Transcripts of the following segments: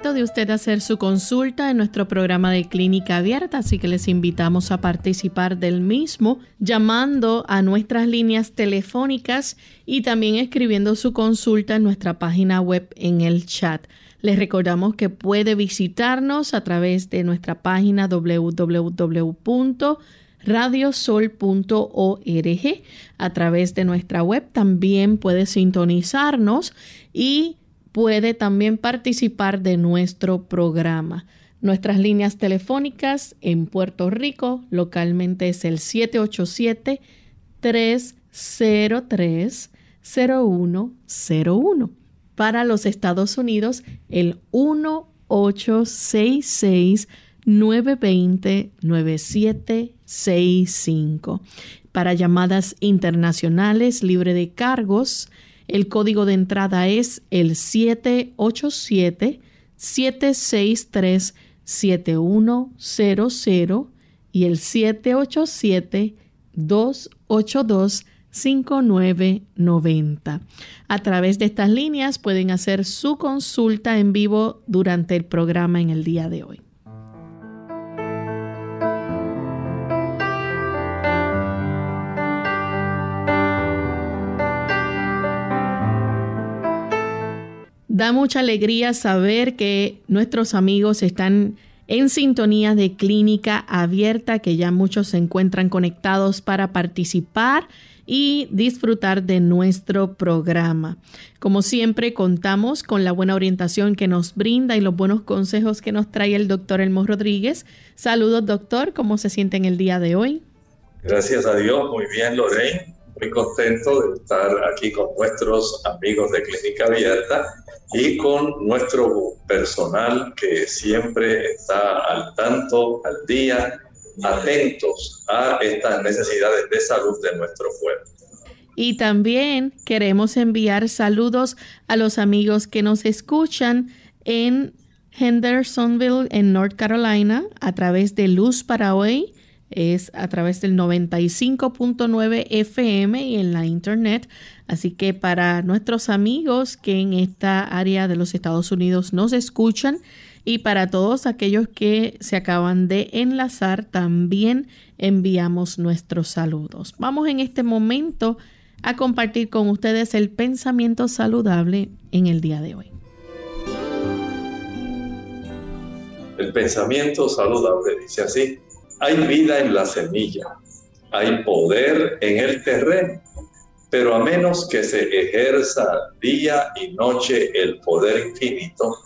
De usted hacer su consulta en nuestro programa de clínica abierta, así que les invitamos a participar del mismo llamando a nuestras líneas telefónicas y también escribiendo su consulta en nuestra página web en el chat. Les recordamos que puede visitarnos a través de nuestra página www.radiosol.org. A través de nuestra web también puede sintonizarnos y puede también participar de nuestro programa. Nuestras líneas telefónicas en Puerto Rico localmente es el 787-303-0101. Para los Estados Unidos, el 1866-920-9765. Para llamadas internacionales libre de cargos, el código de entrada es el 787-763-7100 y el 787-282-5990. A través de estas líneas pueden hacer su consulta en vivo durante el programa en el día de hoy. Da mucha alegría saber que nuestros amigos están en sintonía de clínica abierta, que ya muchos se encuentran conectados para participar y disfrutar de nuestro programa. Como siempre, contamos con la buena orientación que nos brinda y los buenos consejos que nos trae el doctor Elmo Rodríguez. Saludos, doctor. ¿Cómo se siente en el día de hoy? Gracias a Dios, muy bien, Lorraine. Muy contento de estar aquí con nuestros amigos de Clínica Abierta y con nuestro personal que siempre está al tanto, al día, atentos a estas necesidades de salud de nuestro pueblo. Y también queremos enviar saludos a los amigos que nos escuchan en Hendersonville, en North Carolina, a través de Luz para Hoy es a través del 95.9 FM y en la internet. Así que para nuestros amigos que en esta área de los Estados Unidos nos escuchan y para todos aquellos que se acaban de enlazar, también enviamos nuestros saludos. Vamos en este momento a compartir con ustedes el pensamiento saludable en el día de hoy. El pensamiento saludable dice así hay vida en la semilla, hay poder en el terreno, pero a menos que se ejerza día y noche el poder infinito,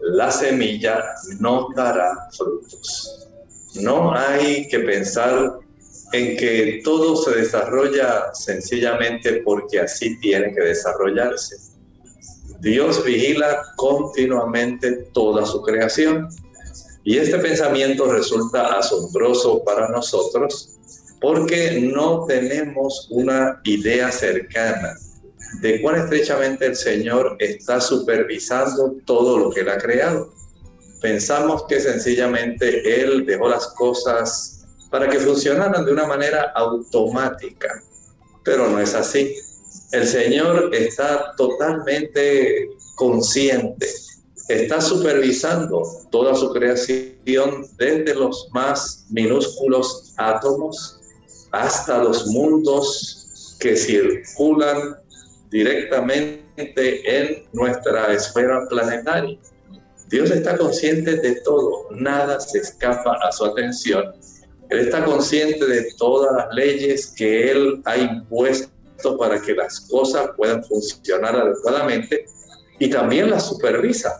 la semilla no dará frutos. No hay que pensar en que todo se desarrolla sencillamente porque así tiene que desarrollarse. Dios vigila continuamente toda su creación y este pensamiento resulta asombroso para nosotros porque no tenemos una idea cercana de cuán estrechamente el Señor está supervisando todo lo que Él ha creado. Pensamos que sencillamente Él dejó las cosas para que funcionaran de una manera automática, pero no es así. El Señor está totalmente consciente está supervisando toda su creación desde los más minúsculos átomos hasta los mundos que circulan directamente en nuestra esfera planetaria. Dios está consciente de todo, nada se escapa a su atención. Él está consciente de todas las leyes que Él ha impuesto para que las cosas puedan funcionar adecuadamente y también las supervisa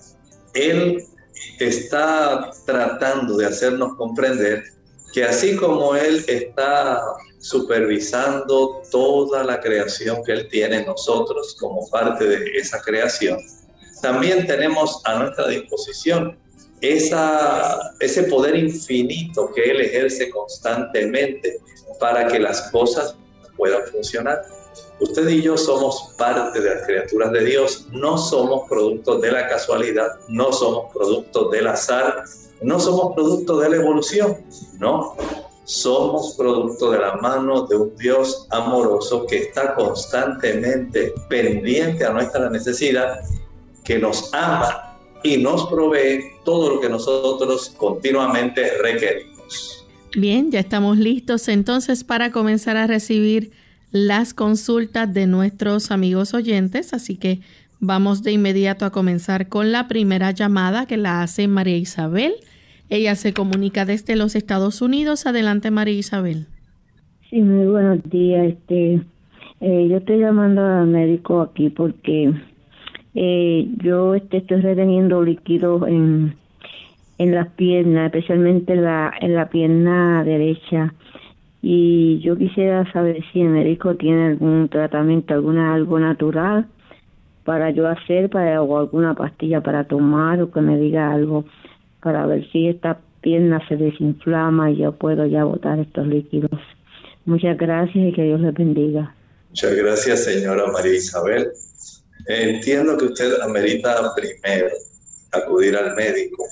él está tratando de hacernos comprender que así como Él está supervisando toda la creación que Él tiene en nosotros como parte de esa creación, también tenemos a nuestra disposición esa, ese poder infinito que Él ejerce constantemente para que las cosas puedan funcionar. Usted y yo somos parte de las criaturas de Dios, no somos productos de la casualidad, no somos productos del azar, no somos producto de la evolución, no. Somos producto de la mano de un Dios amoroso que está constantemente pendiente a nuestra necesidad, que nos ama y nos provee todo lo que nosotros continuamente requerimos. Bien, ya estamos listos entonces para comenzar a recibir las consultas de nuestros amigos oyentes, así que vamos de inmediato a comenzar con la primera llamada que la hace María Isabel ella se comunica desde los Estados Unidos. Adelante, María Isabel. Sí, muy buenos días. Este, eh, yo estoy llamando al médico aquí porque eh, yo este, estoy reteniendo líquidos en, en las piernas, especialmente en la, en la pierna derecha. Y yo quisiera saber si el médico tiene algún tratamiento, alguna algo natural para yo hacer, para o alguna pastilla para tomar o que me diga algo para ver si esta pierna se desinflama y yo puedo ya botar estos líquidos. Muchas gracias y que Dios les bendiga. Muchas gracias, señora María Isabel. Entiendo que usted amerita primero acudir al médico.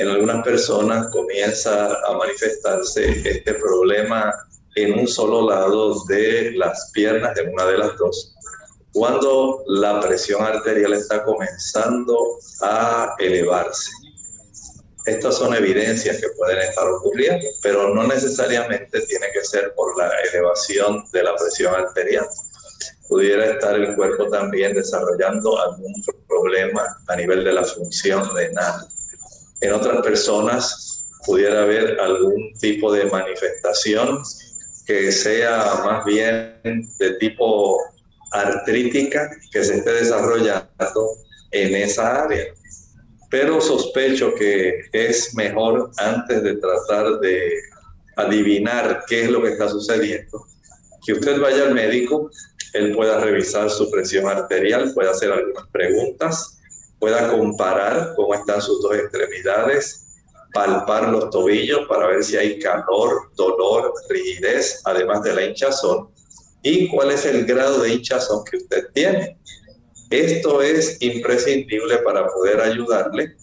En algunas personas comienza a manifestarse este problema en un solo lado de las piernas, de una de las dos, cuando la presión arterial está comenzando a elevarse. Estas son evidencias que pueden estar ocurriendo, pero no necesariamente tiene que ser por la elevación de la presión arterial. Pudiera estar el cuerpo también desarrollando algún problema a nivel de la función renal. En otras personas pudiera haber algún tipo de manifestación que sea más bien de tipo artrítica que se esté desarrollando en esa área. Pero sospecho que es mejor antes de tratar de adivinar qué es lo que está sucediendo, que usted vaya al médico, él pueda revisar su presión arterial, pueda hacer algunas preguntas, pueda comparar cómo están sus dos extremidades, palpar los tobillos para ver si hay calor, dolor, rigidez, además de la hinchazón, y cuál es el grado de hinchazón que usted tiene. Esto es imprescindible para poder ayudarle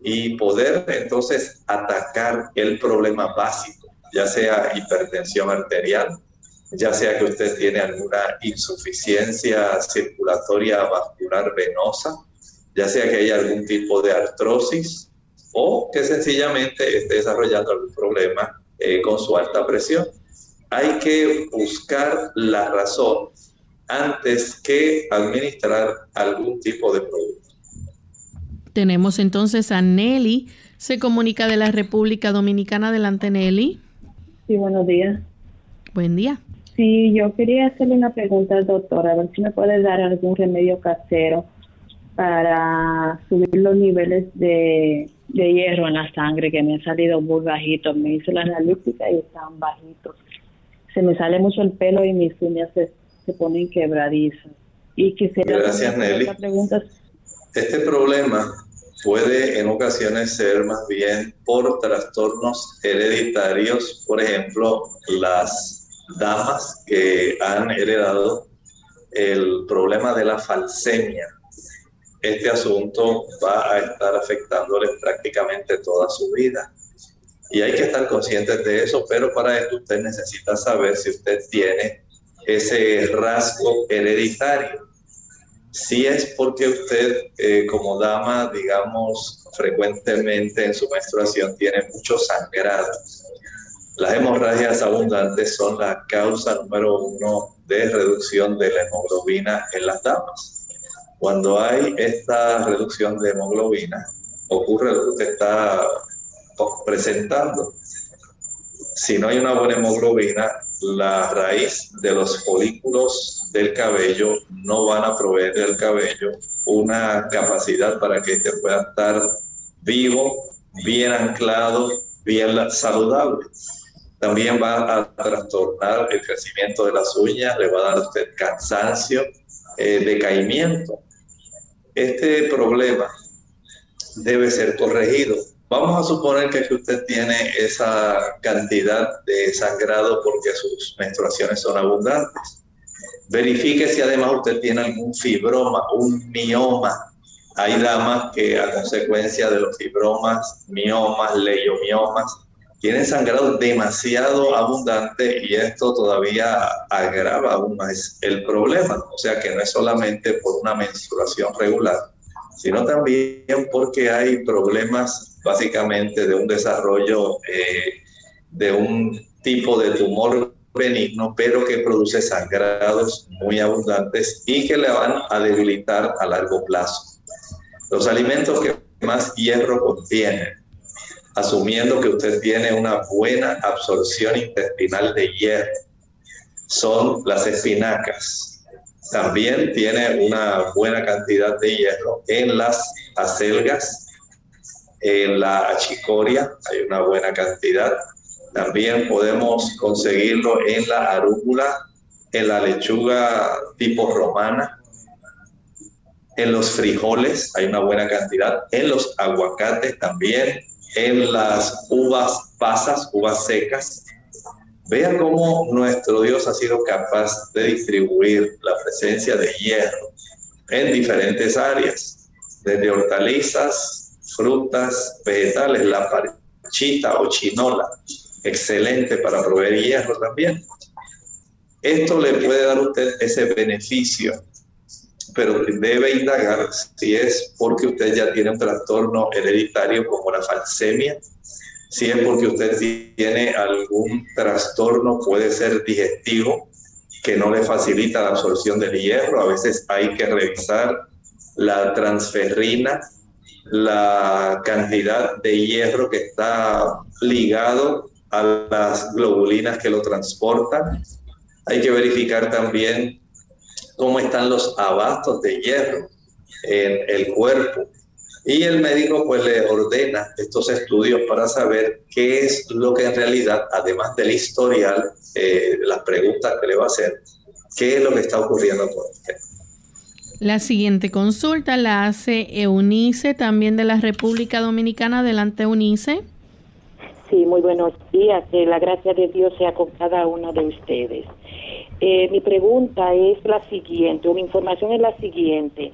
y poder entonces atacar el problema básico, ya sea hipertensión arterial, ya sea que usted tiene alguna insuficiencia circulatoria vascular venosa, ya sea que haya algún tipo de artrosis o que sencillamente esté desarrollando algún problema eh, con su alta presión. Hay que buscar la razón antes que administrar algún tipo de producto. Tenemos entonces a Nelly, se comunica de la República Dominicana. Adelante, Nelly. Sí, buenos días. Buen día. Sí, yo quería hacerle una pregunta al doctor, a ver si me puede dar algún remedio casero para subir los niveles de, hierro en la sangre, que me han salido muy bajitos. Me hice la analítica y están bajitos. Se me sale mucho el pelo y mis uñas se se ponen quebradizas. Y quisiera Gracias, Nelly. Este problema puede en ocasiones ser más bien por trastornos hereditarios, por ejemplo, las damas que han heredado el problema de la falsemia. Este asunto va a estar afectándoles prácticamente toda su vida. Y hay que estar conscientes de eso, pero para esto usted necesita saber si usted tiene ese rasgo hereditario. Si es porque usted eh, como dama, digamos, frecuentemente en su menstruación tiene mucho sangrado. Las hemorragias abundantes son la causa número uno de reducción de la hemoglobina en las damas. Cuando hay esta reducción de hemoglobina, ocurre lo que usted está presentando. Si no hay una buena hemoglobina, la raíz de los folículos del cabello no van a proveer del cabello una capacidad para que éste pueda estar vivo, bien anclado bien saludable. También va a trastornar el crecimiento de las uñas, le va a dar a usted cansancio, eh, decaimiento. Este problema debe ser corregido. Vamos a suponer que usted tiene esa cantidad de sangrado porque sus menstruaciones son abundantes. Verifique si además usted tiene algún fibroma, un mioma. Hay damas que a consecuencia de los fibromas, miomas, leiomiomas, tienen sangrado demasiado abundante y esto todavía agrava aún más el problema. O sea que no es solamente por una menstruación regular, sino también porque hay problemas básicamente de un desarrollo eh, de un tipo de tumor benigno, pero que produce sangrados muy abundantes y que le van a debilitar a largo plazo. Los alimentos que más hierro contienen asumiendo que usted tiene una buena absorción intestinal de hierro, son las espinacas. También tiene una buena cantidad de hierro en las acelgas, en la achicoria hay una buena cantidad. También podemos conseguirlo en la arúgula, en la lechuga tipo romana, en los frijoles hay una buena cantidad, en los aguacates también, en las uvas pasas, uvas secas. Vean cómo nuestro Dios ha sido capaz de distribuir la presencia de hierro en diferentes áreas, desde hortalizas, frutas, vegetales, la parchita o chinola, excelente para proveer hierro también. Esto le puede dar a usted ese beneficio pero debe indagar si es porque usted ya tiene un trastorno hereditario como la falsemia, si es porque usted tiene algún trastorno, puede ser digestivo, que no le facilita la absorción del hierro. A veces hay que revisar la transferrina, la cantidad de hierro que está ligado a las globulinas que lo transportan. Hay que verificar también cómo están los abastos de hierro en el cuerpo. Y el médico pues le ordena estos estudios para saber qué es lo que en realidad, además del historial, eh, las preguntas que le va a hacer, qué es lo que está ocurriendo con usted. La siguiente consulta la hace Eunice, también de la República Dominicana. Adelante, Eunice. Sí, muy buenos días. Que la gracia de Dios sea con cada uno de ustedes. Eh, mi pregunta es la siguiente, o mi información es la siguiente.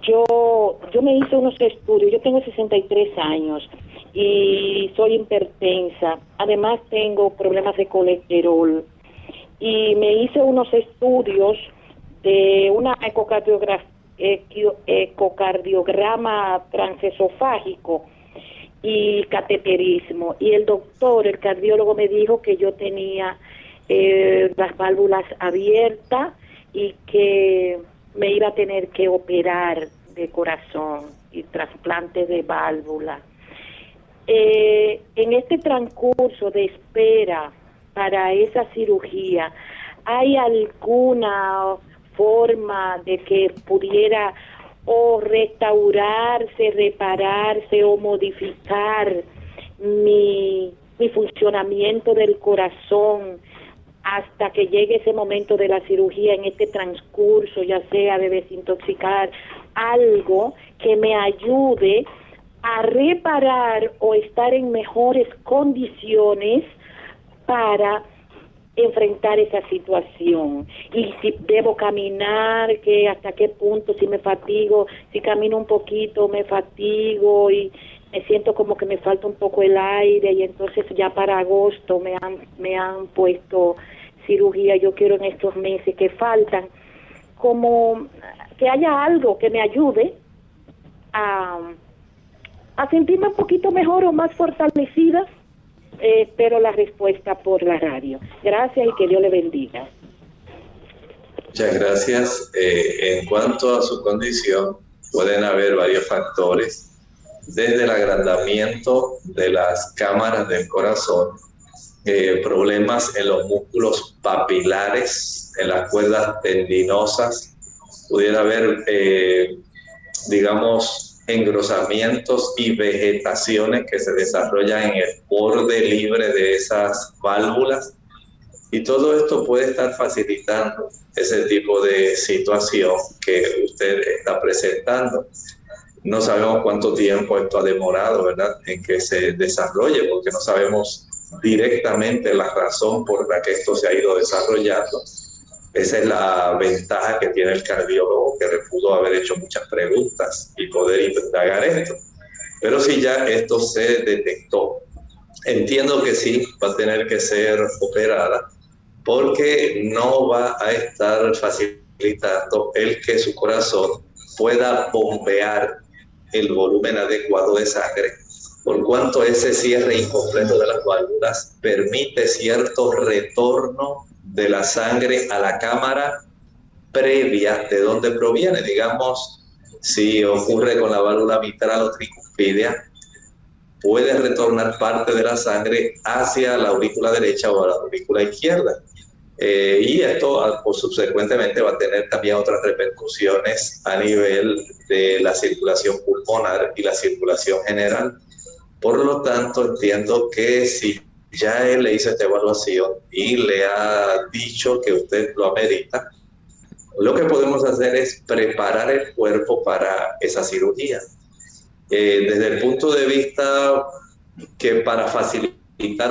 Yo, yo me hice unos estudios, yo tengo 63 años y soy hipertensa. Además tengo problemas de colesterol. Y me hice unos estudios de una ecocardiograma transesofágico y cateterismo. Y el doctor, el cardiólogo, me dijo que yo tenía eh, las válvulas abiertas y que me iba a tener que operar de corazón y trasplante de válvula. Eh, en este transcurso de espera para esa cirugía, ¿hay alguna forma de que pudiera o restaurarse, repararse o modificar mi, mi funcionamiento del corazón hasta que llegue ese momento de la cirugía, en este transcurso, ya sea de desintoxicar, algo que me ayude a reparar o estar en mejores condiciones para enfrentar esa situación. Y si debo caminar, que hasta qué punto, si me fatigo, si camino un poquito me fatigo y me siento como que me falta un poco el aire y entonces ya para agosto me han, me han puesto cirugía, yo quiero en estos meses que faltan, como que haya algo que me ayude a, a sentirme un poquito mejor o más fortalecida. Eh, espero la respuesta por la radio. Gracias y que Dios le bendiga. Muchas gracias. Eh, en cuanto a su condición, pueden haber varios factores, desde el agrandamiento de las cámaras del corazón, eh, problemas en los músculos papilares, en las cuerdas tendinosas, pudiera haber, eh, digamos, engrosamientos y vegetaciones que se desarrollan en el borde libre de esas válvulas. Y todo esto puede estar facilitando ese tipo de situación que usted está presentando. No sabemos cuánto tiempo esto ha demorado, ¿verdad?, en que se desarrolle, porque no sabemos directamente la razón por la que esto se ha ido desarrollando. Esa es la ventaja que tiene el cardiólogo, que le pudo haber hecho muchas preguntas y poder indagar esto. Pero si ya esto se detectó, entiendo que sí, va a tener que ser operada, porque no va a estar facilitando el que su corazón pueda bombear el volumen adecuado de sangre, por cuanto ese cierre incompleto de las válvulas permite cierto retorno de la sangre a la cámara previa de donde proviene. Digamos, si ocurre con la válvula mitral o tricuspidia, puede retornar parte de la sangre hacia la aurícula derecha o la aurícula izquierda. Eh, y esto ah, subsecuentemente va a tener también otras repercusiones a nivel de la circulación pulmonar y la circulación general. Por lo tanto, entiendo que si ya él le hizo esta evaluación y le ha dicho que usted lo amerita, lo que podemos hacer es preparar el cuerpo para esa cirugía. Eh, desde el punto de vista que para facilitar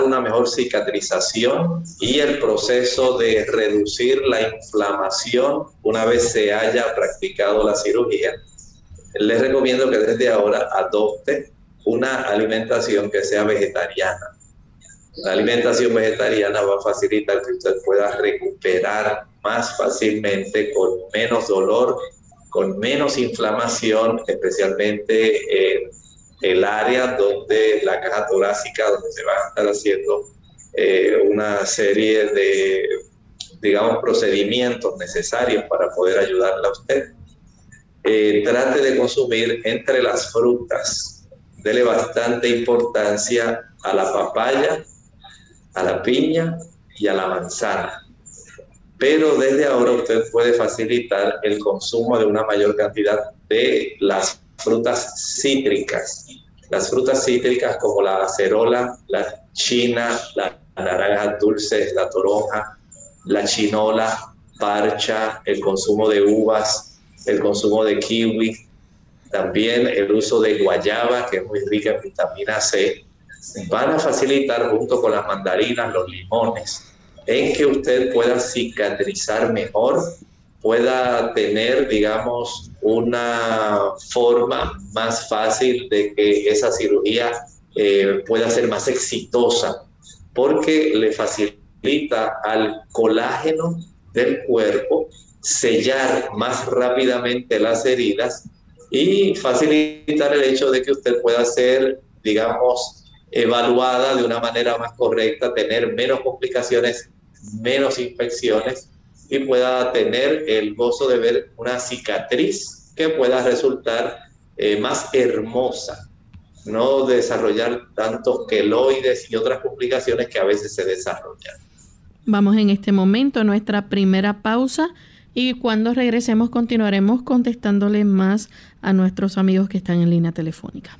una mejor cicatrización y el proceso de reducir la inflamación una vez se haya practicado la cirugía. Les recomiendo que desde ahora adopte una alimentación que sea vegetariana. La alimentación vegetariana va a facilitar que usted pueda recuperar más fácilmente, con menos dolor, con menos inflamación, especialmente en el área donde la caja torácica, donde se va a estar haciendo eh, una serie de, digamos, procedimientos necesarios para poder ayudarla a usted. Eh, trate de consumir entre las frutas. Dele bastante importancia a la papaya, a la piña y a la manzana. Pero desde ahora usted puede facilitar el consumo de una mayor cantidad de las frutas cítricas. Las frutas cítricas como la acerola, la china, la naranja dulce, la toronja, la chinola, parcha, el consumo de uvas, el consumo de kiwi, también el uso de guayaba, que es muy rica en vitamina C, van a facilitar junto con las mandarinas, los limones, en que usted pueda cicatrizar mejor pueda tener, digamos, una forma más fácil de que esa cirugía eh, pueda ser más exitosa, porque le facilita al colágeno del cuerpo sellar más rápidamente las heridas y facilitar el hecho de que usted pueda ser, digamos, evaluada de una manera más correcta, tener menos complicaciones, menos infecciones y pueda tener el gozo de ver una cicatriz que pueda resultar eh, más hermosa, no desarrollar tantos queloides y otras complicaciones que a veces se desarrollan. Vamos en este momento a nuestra primera pausa y cuando regresemos continuaremos contestándole más a nuestros amigos que están en línea telefónica.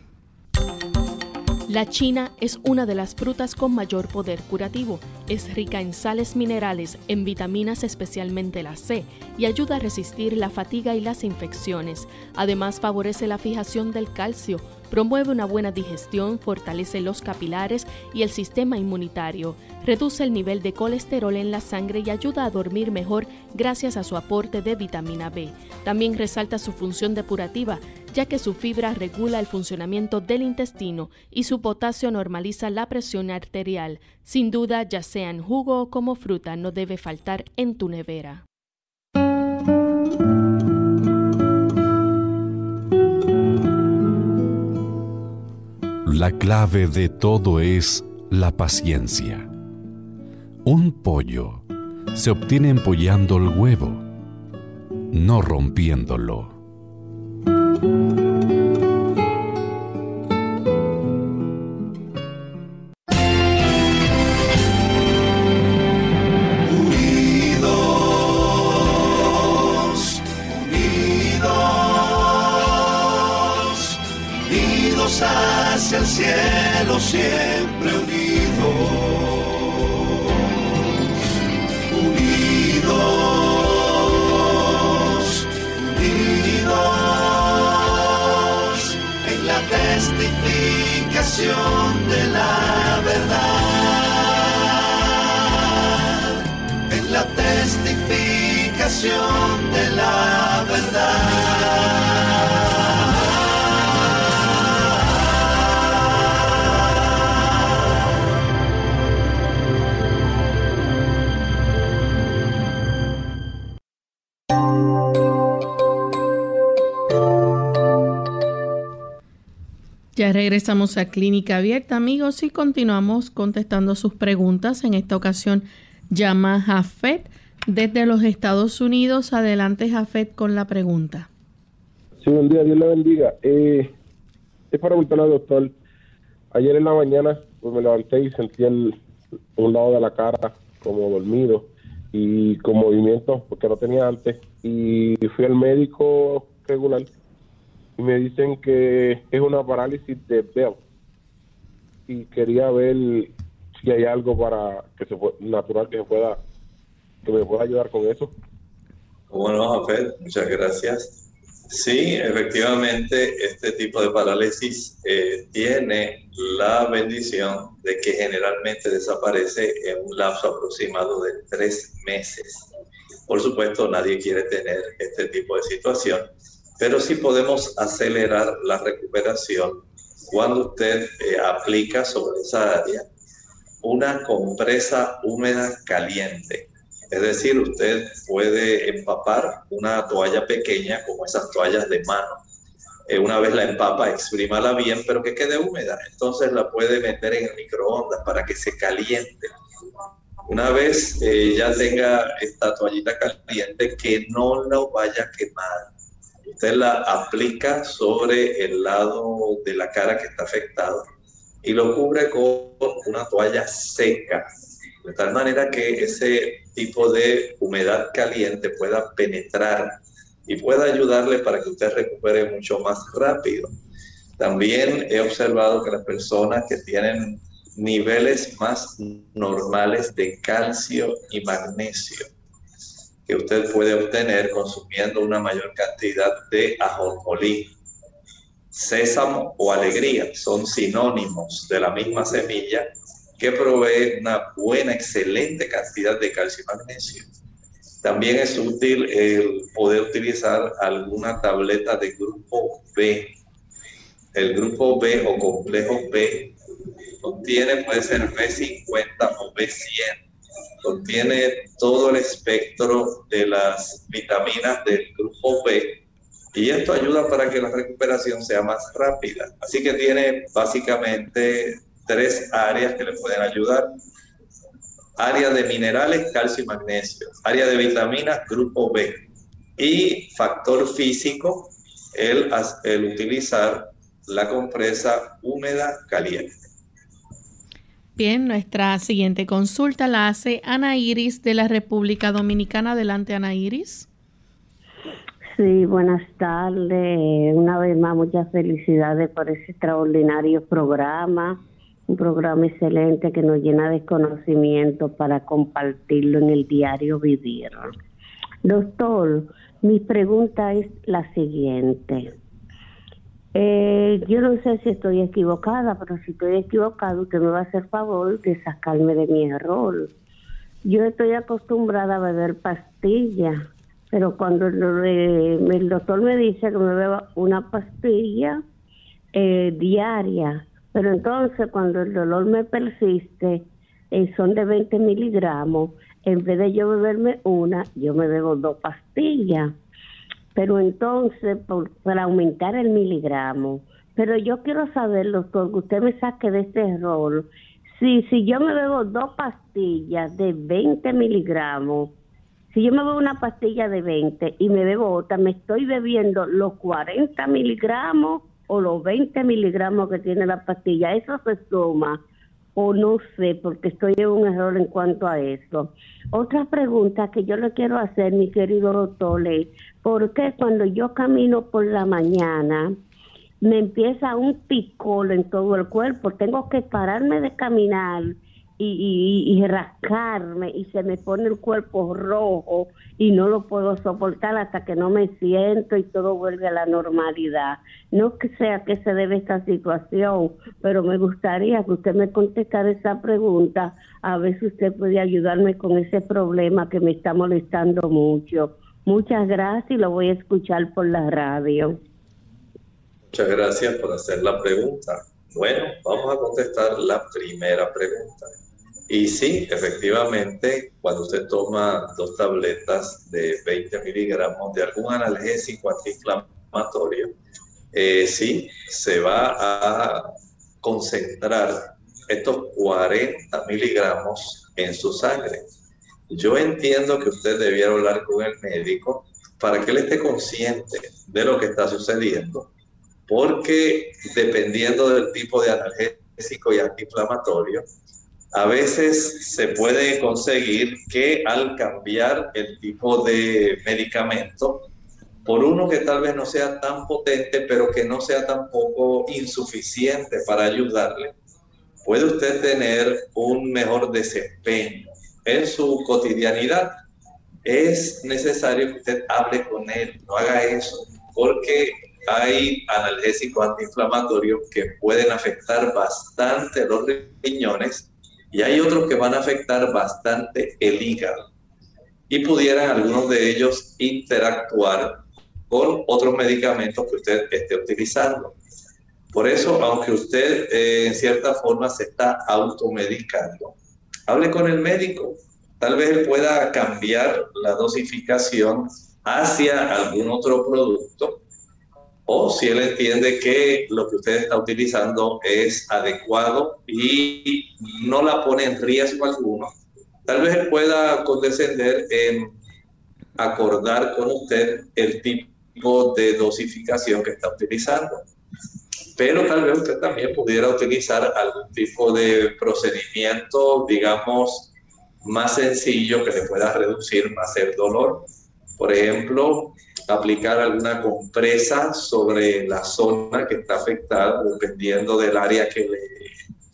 La china es una de las frutas con mayor poder curativo. Es rica en sales minerales, en vitaminas especialmente la C, y ayuda a resistir la fatiga y las infecciones. Además favorece la fijación del calcio, promueve una buena digestión, fortalece los capilares y el sistema inmunitario, reduce el nivel de colesterol en la sangre y ayuda a dormir mejor gracias a su aporte de vitamina B. También resalta su función depurativa, ya que su fibra regula el funcionamiento del intestino y su potasio normaliza la presión arterial. Sin duda, ya sea en jugo o como fruta, no debe faltar en tu nevera. La clave de todo es la paciencia. Un pollo se obtiene empollando el huevo, no rompiéndolo. hacia el cielo siempre unidos, Ya regresamos a Clínica Abierta, amigos, y continuamos contestando sus preguntas. En esta ocasión llama Jafet desde los Estados Unidos. Adelante, Jafet, con la pregunta. Sí, buen día, Dios le bendiga. Eh, es para preguntarle al doctor. Ayer en la mañana pues me levanté y sentí el, un lado de la cara como dormido y con movimiento porque no tenía antes. Y fui al médico regular y me dicen que es una parálisis de Bell y quería ver si hay algo para que se natural que se pueda que me pueda ayudar con eso. Bueno, Jafet, muchas gracias. Sí, efectivamente, este tipo de parálisis eh, tiene la bendición de que generalmente desaparece en un lapso aproximado de tres meses. Por supuesto, nadie quiere tener este tipo de situación, pero sí podemos acelerar la recuperación cuando usted eh, aplica sobre esa área una compresa húmeda caliente. Es decir, usted puede empapar una toalla pequeña como esas toallas de mano. Eh, una vez la empapa, exprímala bien, pero que quede húmeda. Entonces la puede meter en el microondas para que se caliente. Una vez eh, ya tenga esta toallita caliente, que no la vaya a quemar usted la aplica sobre el lado de la cara que está afectado y lo cubre con una toalla seca, de tal manera que ese tipo de humedad caliente pueda penetrar y pueda ayudarle para que usted recupere mucho más rápido. También he observado que las personas que tienen niveles más normales de calcio y magnesio, que usted puede obtener consumiendo una mayor cantidad de ajonjolí. Sésamo o alegría son sinónimos de la misma semilla que provee una buena, excelente cantidad de calcio y magnesio. También es útil el poder utilizar alguna tableta de grupo B. El grupo B o complejo B contiene, puede ser B50 o B100 contiene todo el espectro de las vitaminas del grupo B y esto ayuda para que la recuperación sea más rápida. Así que tiene básicamente tres áreas que le pueden ayudar. Área de minerales, calcio y magnesio. Área de vitaminas, grupo B. Y factor físico, el, el utilizar la compresa húmeda caliente. Bien, nuestra siguiente consulta la hace Ana Iris de la República Dominicana. Adelante, Ana Iris. Sí, buenas tardes. Una vez más, muchas felicidades por ese extraordinario programa. Un programa excelente que nos llena de conocimiento para compartirlo en el diario vivir. Doctor, mi pregunta es la siguiente. Eh, yo no sé si estoy equivocada, pero si estoy equivocada, usted me va a hacer favor de sacarme de mi error. Yo estoy acostumbrada a beber pastillas, pero cuando el, doctor me dice que me beba una pastilla eh, diaria, pero entonces cuando el dolor me persiste, eh, son de 20 miligramos, en vez de yo beberme una, yo me bebo dos pastillas pero entonces para aumentar el miligramo. Pero yo quiero saber, doctor, que usted me saque de este error. Si, si yo me bebo dos pastillas de 20 miligramos, si yo me bebo una pastilla de 20 y me bebo otra, me estoy bebiendo los 40 miligramos o los 20 miligramos que tiene la pastilla. Eso se suma o no sé, porque estoy en un error en cuanto a eso. Otra pregunta que yo le quiero hacer, mi querido doctor, ¿por qué cuando yo camino por la mañana me empieza un picor en todo el cuerpo. Tengo que pararme de caminar y, y, rascarme y se me pone el cuerpo rojo y no lo puedo soportar hasta que no me siento y todo vuelve a la normalidad. No que sea que se debe esta situación, pero me gustaría que usted me contestara esa pregunta, a ver si usted puede ayudarme con ese problema que me está molestando mucho. Muchas gracias y lo voy a escuchar por la radio. Muchas gracias por hacer la pregunta. Bueno, vamos a contestar la primera pregunta. Y sí, efectivamente, cuando usted toma dos tabletas de 20 miligramos de algún analgésico antiinflamatorio, eh, sí, se va a concentrar estos 40 miligramos en su sangre. Yo entiendo que usted debiera hablar con el médico para que él esté consciente de lo que está sucediendo, porque dependiendo del tipo de analgésico y antiinflamatorio, a veces se puede conseguir que al cambiar el tipo de medicamento por uno que tal vez no sea tan potente, pero que no sea tampoco insuficiente para ayudarle, puede usted tener un mejor desempeño en su cotidianidad. Es necesario que usted hable con él, no haga eso, porque hay analgésicos antiinflamatorios que pueden afectar bastante los riñones y hay otros que van a afectar bastante el hígado y pudieran algunos de ellos interactuar con otros medicamentos que usted esté utilizando. Por eso, aunque usted eh, en cierta forma se está automedicando, hable con el médico. Tal vez él pueda cambiar la dosificación hacia algún otro producto o si él entiende que lo que usted está utilizando es adecuado y no la pone en riesgo alguno, tal vez él pueda condescender en acordar con usted el tipo de dosificación que está utilizando. Pero tal vez usted también pudiera utilizar algún tipo de procedimiento, digamos, más sencillo que le pueda reducir más el dolor. Por ejemplo, aplicar alguna compresa sobre la zona que está afectada, dependiendo del área que,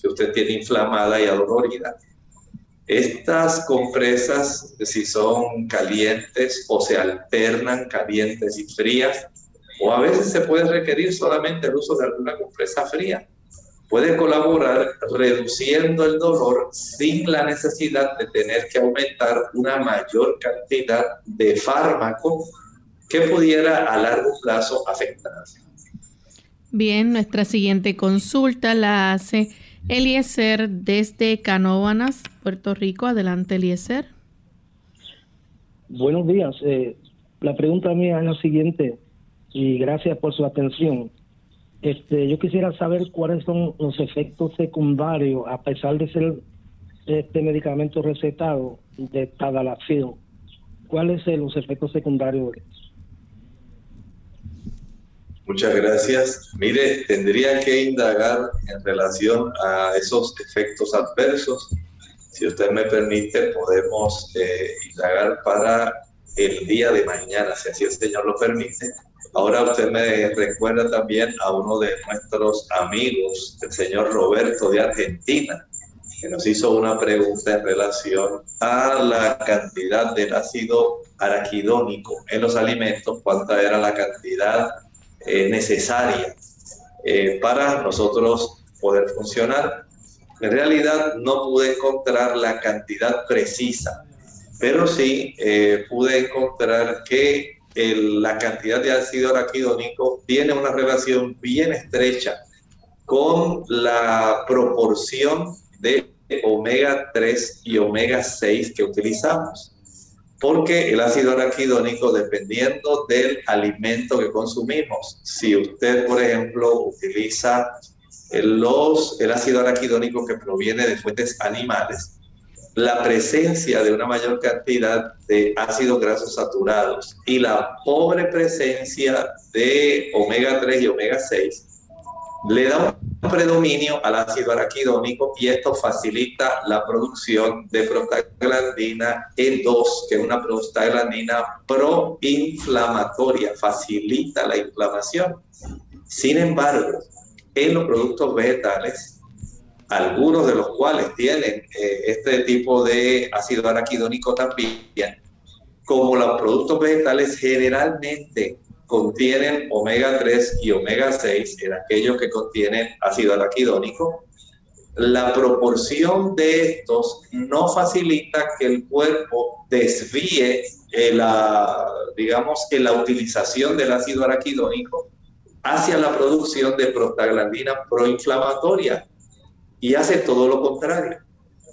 usted tiene inflamada y adolorida. Estas compresas, si son calientes o se alternan calientes y frías, o a veces se puede requerir solamente el uso de alguna compresa fría. Puede colaborar reduciendo el dolor sin la necesidad de tener que aumentar una mayor cantidad de fármaco que pudiera a largo plazo afectar. Bien, nuestra siguiente consulta la hace Eliezer desde Canóvanas, Puerto Rico. Adelante, Eliezer. Buenos días. Eh, la pregunta mía es la siguiente y gracias por su atención. Este, yo quisiera saber cuáles son los efectos secundarios, a pesar de ser este medicamento recetado de Tadalafil. ¿Cuáles son los efectos secundarios Muchas gracias. Mire, tendría que indagar en relación a esos efectos adversos. Si usted me permite, podemos eh, indagar para el día de mañana, si así el Señor lo permite. Ahora usted me recuerda también a uno de nuestros amigos, el señor Roberto de Argentina, que nos hizo una pregunta en relación a la cantidad del ácido araquidónico en los alimentos, cuánta era la cantidad eh, necesaria eh, para nosotros poder funcionar. En realidad no pude encontrar la cantidad precisa, pero sí eh, pude encontrar que la cantidad de ácido araquidónico tiene una relación bien estrecha con la proporción de omega 3 y omega 6 que utilizamos porque el ácido araquidónico, dependiendo del alimento que consumimos, si usted, por ejemplo, utiliza el, los, el ácido araquidónico que proviene de fuentes animales, la presencia de una mayor cantidad de ácidos grasos saturados y la pobre presencia de omega 3 y omega 6 le da un predominio al ácido araquidónico y esto facilita la producción de prostaglandina E2, que es una prostaglandina proinflamatoria, facilita la inflamación. Sin embargo, en los productos vegetales, algunos de los cuales tienen eh, este tipo de ácido araquidónico también, como los productos vegetales generalmente contienen omega 3 y omega 6 en aquellos que contienen ácido araquidónico, la proporción de estos no facilita que el cuerpo desvíe eh, la, digamos, que la utilización del ácido araquidónico hacia la producción de prostaglandina proinflamatoria y hace todo lo contrario.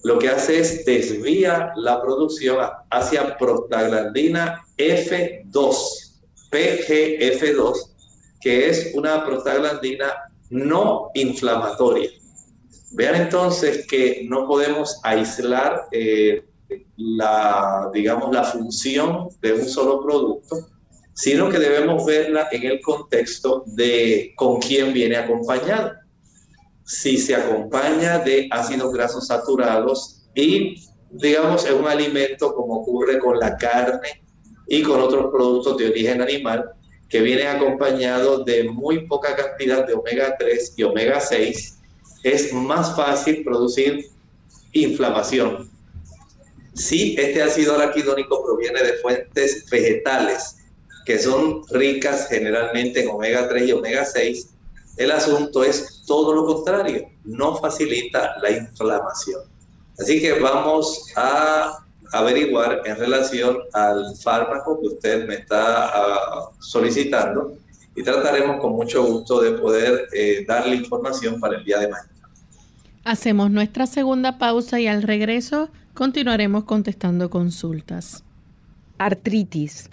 Lo que hace es desvía la producción hacia prostaglandina F2, PGF2, que es una prostaglandina no inflamatoria. Vean entonces que no podemos aislar eh, la, digamos, la función de un solo producto, sino que debemos verla en el contexto de con quién viene acompañado. Si se acompaña de ácidos grasos saturados y, digamos, en un alimento como ocurre con la carne y con otros productos de origen animal, que viene acompañado de muy poca cantidad de omega 3 y omega 6, es más fácil producir inflamación. Si este ácido araquidónico proviene de fuentes vegetales, que son ricas generalmente en omega 3 y omega 6, el asunto es todo lo contrario, no facilita la inflamación. Así que vamos a averiguar en relación al fármaco que usted me está ah, solicitando y trataremos con mucho gusto de poder eh, darle información para el día de mañana. Hacemos nuestra segunda pausa y al regreso continuaremos contestando consultas. Artritis.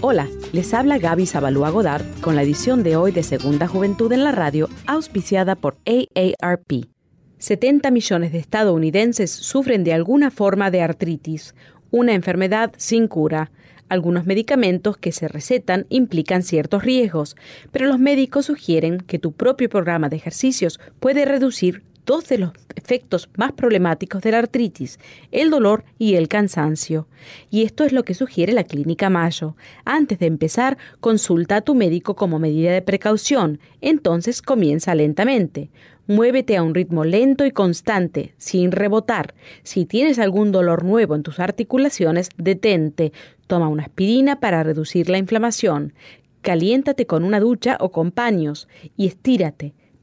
Hola, les habla Gaby Zabalúa Godard con la edición de hoy de Segunda Juventud en la Radio, auspiciada por AARP. 70 millones de estadounidenses sufren de alguna forma de artritis, una enfermedad sin cura. Algunos medicamentos que se recetan implican ciertos riesgos, pero los médicos sugieren que tu propio programa de ejercicios puede reducir dos de los efectos más problemáticos de la artritis, el dolor y el cansancio. Y esto es lo que sugiere la Clínica Mayo. Antes de empezar, consulta a tu médico como medida de precaución, entonces comienza lentamente. Muévete a un ritmo lento y constante, sin rebotar. Si tienes algún dolor nuevo en tus articulaciones, detente. Toma una aspirina para reducir la inflamación. Caliéntate con una ducha o con paños y estírate.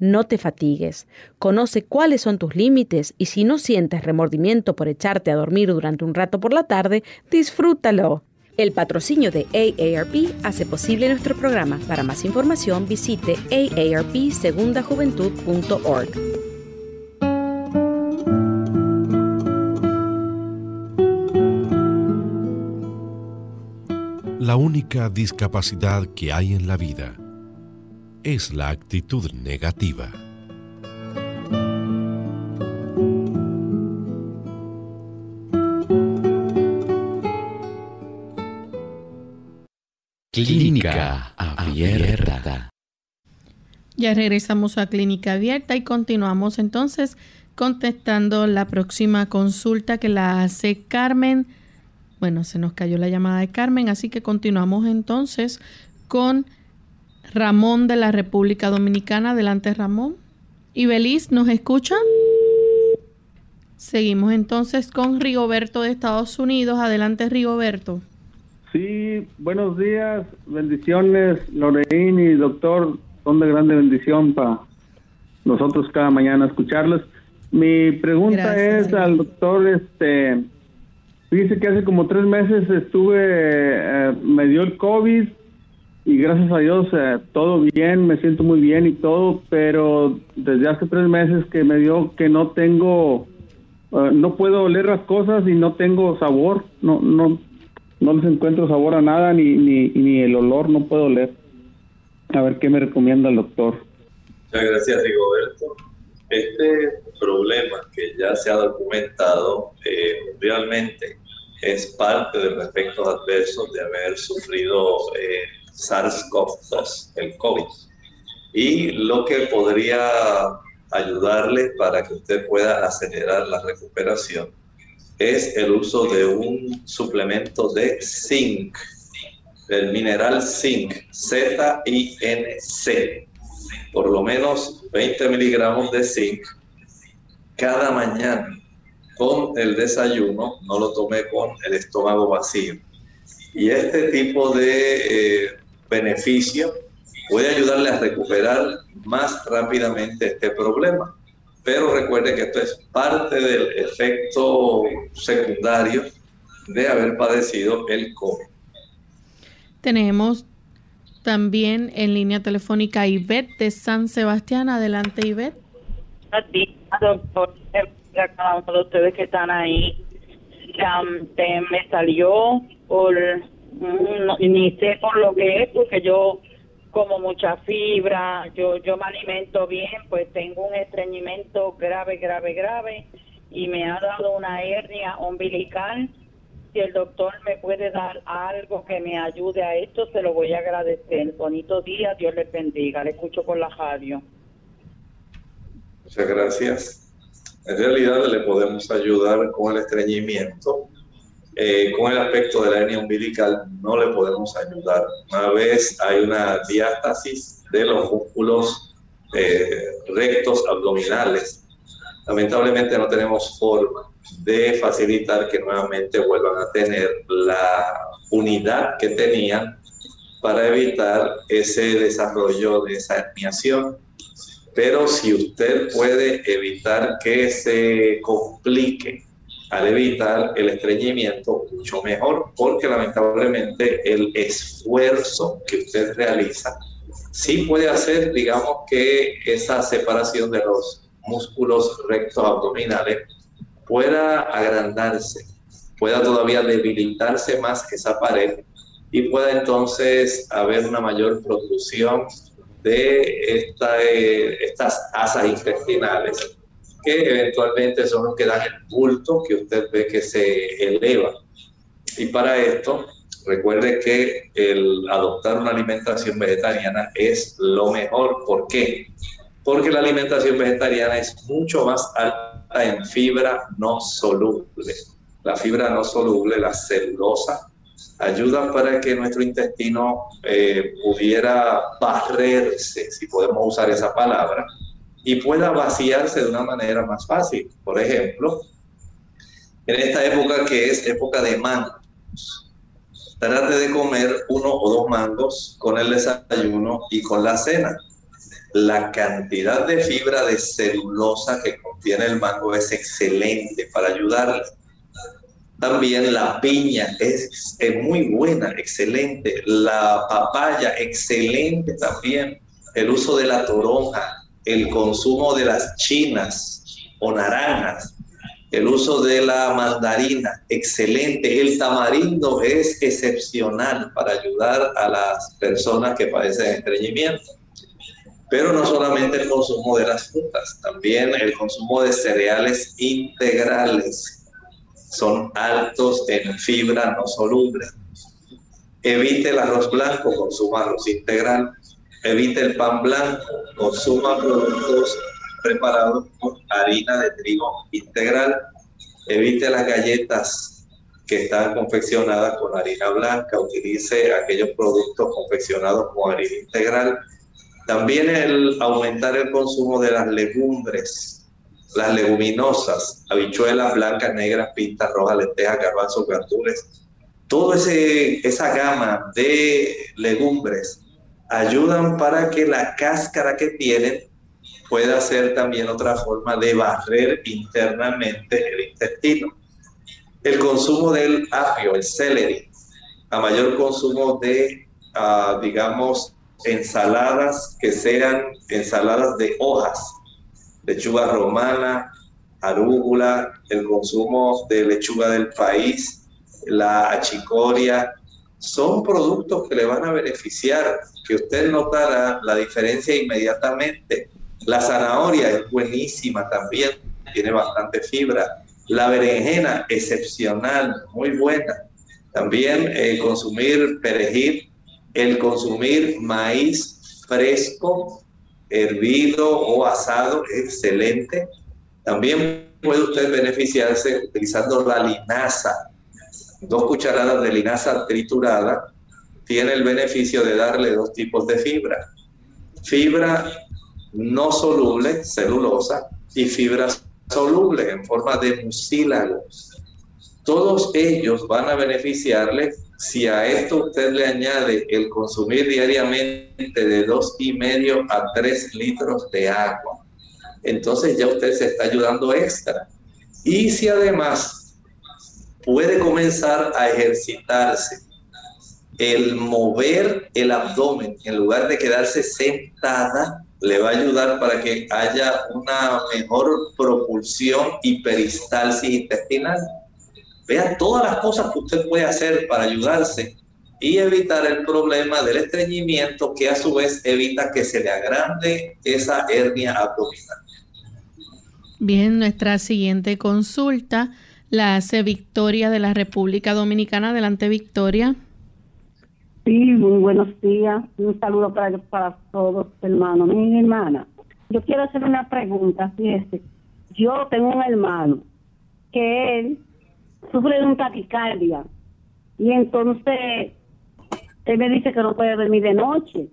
no te fatigues. Conoce cuáles son tus límites y si no sientes remordimiento por echarte a dormir durante un rato por la tarde, disfrútalo. El patrocinio de AARP hace posible nuestro programa. Para más información visite aarpsegundajuventud.org. La única discapacidad que hay en la vida es la actitud negativa. Clínica Abierta. Ya regresamos a Clínica Abierta y continuamos entonces contestando la próxima consulta que la hace Carmen. Bueno, se nos cayó la llamada de Carmen, así que continuamos entonces con Ramón de la República Dominicana. Adelante, Ramón. ¿Y Beliz nos escucha? Seguimos entonces con Rigoberto de Estados Unidos. Adelante, Rigoberto. Sí, buenos días, bendiciones, Lorraine y doctor, son de grande bendición para nosotros cada mañana escucharlos. Mi pregunta es al doctor, este, dice que hace como tres meses estuve, eh, me dio el COVID y gracias a Dios eh, todo bien, me siento muy bien y todo, pero desde hace tres meses que me dio que no tengo, eh, no puedo oler las cosas y no tengo sabor, no, no, no les encuentro sabor a nada ni, ni, ni el olor, no puedo oler. A ver qué me recomienda el doctor. Muchas gracias, Rigoberto. Este problema que ya se ha documentado eh, es parte de los efectos adversos de haber sufrido eh, SARS-CoV-2, el COVID. Y lo que podría ayudarle para que usted pueda acelerar la recuperación es el uso de un suplemento de zinc, el mineral zinc, Z-I-N-C, por lo menos 20 miligramos de zinc cada mañana con el desayuno, no lo tomé con el estómago vacío. Y este tipo de eh, beneficio puede ayudarle a recuperar más rápidamente este problema. Pero recuerde que esto es parte del efecto secundario de haber padecido el COVID. Tenemos también en línea telefónica Ivette de San Sebastián. Adelante, Ivette. A ti, doctor, a cada uno de ustedes que están ahí. me salió por, ni sé por lo que es, porque yo como mucha fibra, yo, yo me alimento bien, pues tengo un estreñimiento grave, grave, grave y me ha dado una hernia umbilical. Si el doctor me puede dar algo que me ayude a esto, se lo voy a agradecer. Bonito día, Dios les bendiga. Le escucho por la radio. Muchas gracias. En realidad le podemos ayudar con el estreñimiento eh, con el aspecto de la hernia umbilical no le podemos ayudar. Una vez hay una diástasis de los músculos eh, rectos abdominales, lamentablemente no tenemos forma de facilitar que nuevamente vuelvan a tener la unidad que tenían para evitar ese desarrollo de esa herniación. Pero si usted puede evitar que se complique al evitar el estreñimiento mucho mejor, porque lamentablemente el esfuerzo que usted realiza sí puede hacer, digamos, que esa separación de los músculos rectos abdominales pueda agrandarse, pueda todavía debilitarse más esa pared y pueda entonces haber una mayor producción de esta, eh, estas asas intestinales que eventualmente son los que dan el bulto que usted ve que se eleva. Y para esto, recuerde que el adoptar una alimentación vegetariana es lo mejor. ¿Por qué? Porque la alimentación vegetariana es mucho más alta en fibra no soluble. La fibra no soluble, la celulosa, ayuda para que nuestro intestino eh, pudiera barrerse, si podemos usar esa palabra, y pueda vaciarse de una manera más fácil. Por ejemplo, en esta época que es época de mangos, trate de comer uno o dos mangos con el desayuno y con la cena. La cantidad de fibra de celulosa que contiene el mango es excelente para ayudarle. También la piña es, es muy buena, excelente. La papaya, excelente también. El uso de la toronja, el consumo de las chinas o naranjas, el uso de la mandarina, excelente. El tamarindo es excepcional para ayudar a las personas que padecen estreñimiento. Pero no solamente el consumo de las frutas, también el consumo de cereales integrales son altos en fibra no soluble. Evite el arroz blanco, consuma arroz integral. Evite el pan blanco, consuma productos preparados con harina de trigo integral. Evite las galletas que están confeccionadas con harina blanca. Utilice aquellos productos confeccionados con harina integral. También el aumentar el consumo de las legumbres, las leguminosas, habichuelas blancas, negras, pintas, rojas, lentejas, garbanzos, verduras. Toda esa gama de legumbres ayudan para que la cáscara que tienen pueda ser también otra forma de barrer internamente el intestino. El consumo del apio, el celery, a mayor consumo de, ah, digamos, ensaladas que sean ensaladas de hojas, lechuga romana, arúgula, el consumo de lechuga del país, la achicoria, son productos que le van a beneficiar, que usted notará la diferencia inmediatamente La zanahoria es buenísima también, tiene bastante fibra. La berenjena, excepcional, muy buena. También eh, consumir perejil, el consumir maíz fresco, hervido o asado, excelente. También puede usted beneficiarse utilizando la linaza. Dos cucharadas de linaza triturada tiene el beneficio de darle dos tipos de fibra. Fibra no soluble, celulosa, y fibra soluble en forma de mucílago. Todos ellos van a beneficiarle si a esto usted le añade el consumir diariamente de dos y medio a tres litros de agua, entonces ya usted se está ayudando extra. Y si además puede comenzar a ejercitarse, el mover el abdomen en lugar de quedarse sentada, le va a ayudar para que haya una mejor propulsión y peristalsis intestinal. Vea todas las cosas que usted puede hacer para ayudarse y evitar el problema del estreñimiento que a su vez evita que se le agrande esa hernia abdominal. Bien, nuestra siguiente consulta la hace Victoria de la República Dominicana. Adelante, Victoria. Sí, muy buenos días. Un saludo para, para todos, hermanos. Mi hermana, yo quiero hacer una pregunta. Fíjese, yo tengo un hermano que él sufre de un taquicardia y entonces él me dice que no puede dormir de noche.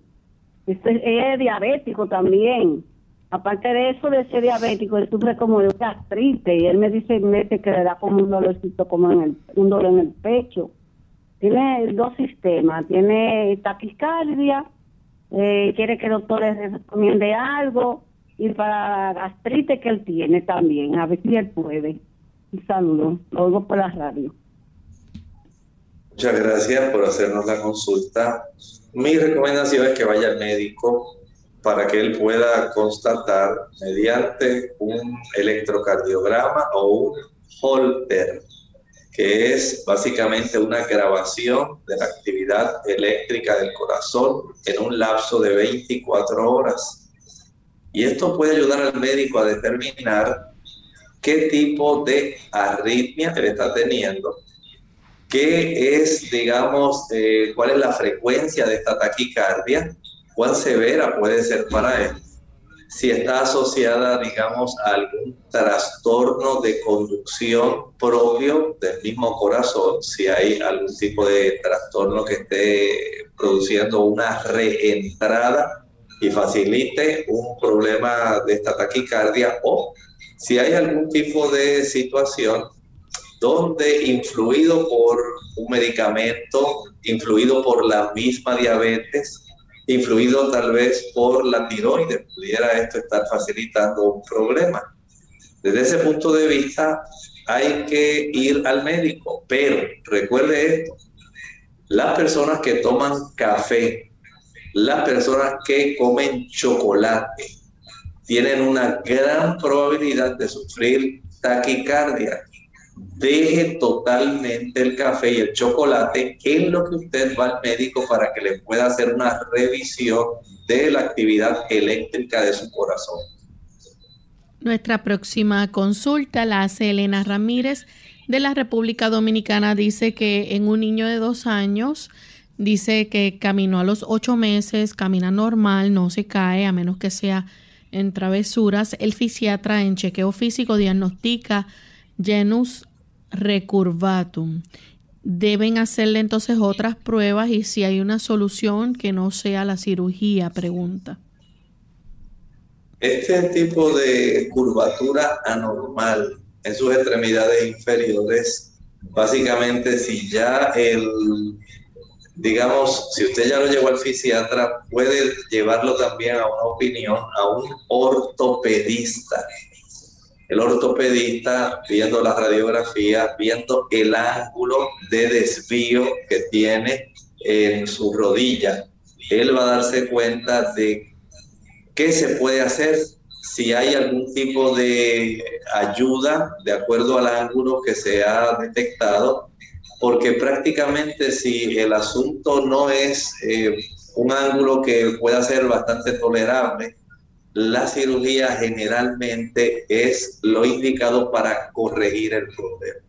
Este, es diabético también. Aparte de eso, de ser diabético, él sufre como de gastritis y él me dice, que le da como un dolorcito, como en el, un dolor en el pecho tiene dos sistemas, tiene taquicardia, eh, quiere que el doctor le recomiende algo y para la gastritis que él tiene también, a ver si él puede. Un saludo, lo por la radio. Muchas gracias por hacernos la consulta. Mi recomendación es que vaya al médico para que él pueda constatar mediante un electrocardiograma o un holter que es básicamente una grabación de la actividad eléctrica del corazón en un lapso de 24 horas. Y esto puede ayudar al médico a determinar qué tipo de arritmia él está teniendo, qué es, digamos, eh, cuál es la frecuencia de esta taquicardia, cuán severa puede ser para él si está asociada, digamos, a algún trastorno de conducción propio del mismo corazón, si hay algún tipo de trastorno que esté produciendo una reentrada y facilite un problema de esta taquicardia o si hay algún tipo de situación donde influido por un medicamento, influido por la misma diabetes, influido tal vez por la tiroides, pudiera esto estar facilitando un problema. Desde ese punto de vista, hay que ir al médico, pero recuerde esto, las personas que toman café, las personas que comen chocolate, tienen una gran probabilidad de sufrir taquicardia deje totalmente el café y el chocolate en lo que usted va al médico para que le pueda hacer una revisión de la actividad eléctrica de su corazón. Nuestra próxima consulta la hace Elena Ramírez de la República Dominicana. Dice que en un niño de dos años, dice que caminó a los ocho meses, camina normal, no se cae a menos que sea en travesuras. El fisiatra en chequeo físico diagnostica genus recurvatum. Deben hacerle entonces otras pruebas y si hay una solución que no sea la cirugía, pregunta. Este tipo de curvatura anormal en sus extremidades inferiores, básicamente si ya el, digamos, si usted ya lo llevó al fisiatra, puede llevarlo también a una opinión, a un ortopedista el ortopedista viendo la radiografía, viendo el ángulo de desvío que tiene en su rodilla, él va a darse cuenta de qué se puede hacer si hay algún tipo de ayuda de acuerdo al ángulo que se ha detectado, porque prácticamente si el asunto no es eh, un ángulo que pueda ser bastante tolerable, la cirugía generalmente es lo indicado para corregir el problema.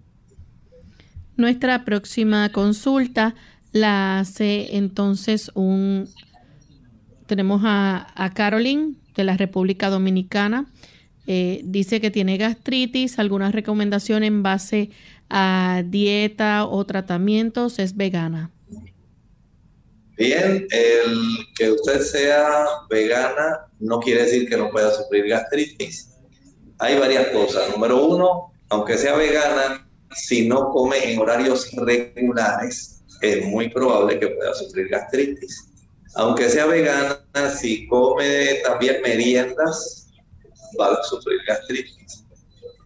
Nuestra próxima consulta la hace entonces un... Tenemos a, a de la República Dominicana. Eh, dice que tiene gastritis, alguna recomendación en base a dieta o tratamientos, es vegana. Bien, el que usted sea vegana no quiere decir que no pueda sufrir gastritis. Hay varias cosas. Número uno, aunque sea vegana, si no come en horarios regulares, es muy probable que pueda sufrir gastritis. Aunque sea vegana, si come también meriendas, va a sufrir gastritis.